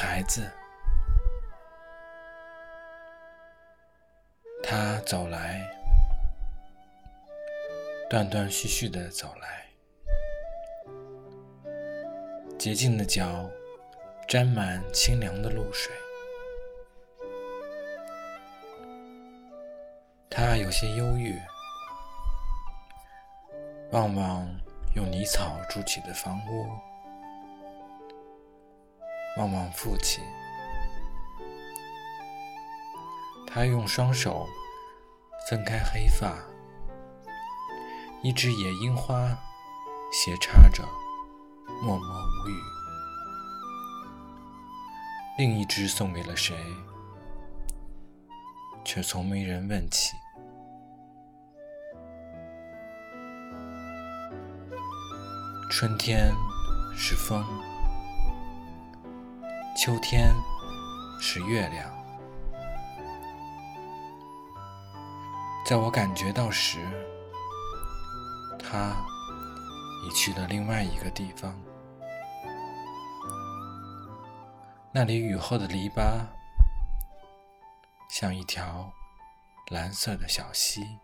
孩子，他走来，断断续续的走来，洁净的脚沾满清凉的露水。他有些忧郁，望望用泥草筑起的房屋。望望父亲，他用双手分开黑发，一只野樱花斜插着，默默无语；另一只送给了谁，却从没人问起。春天是风。秋天是月亮，在我感觉到时，它已去了另外一个地方。那里雨后的篱笆，像一条蓝色的小溪。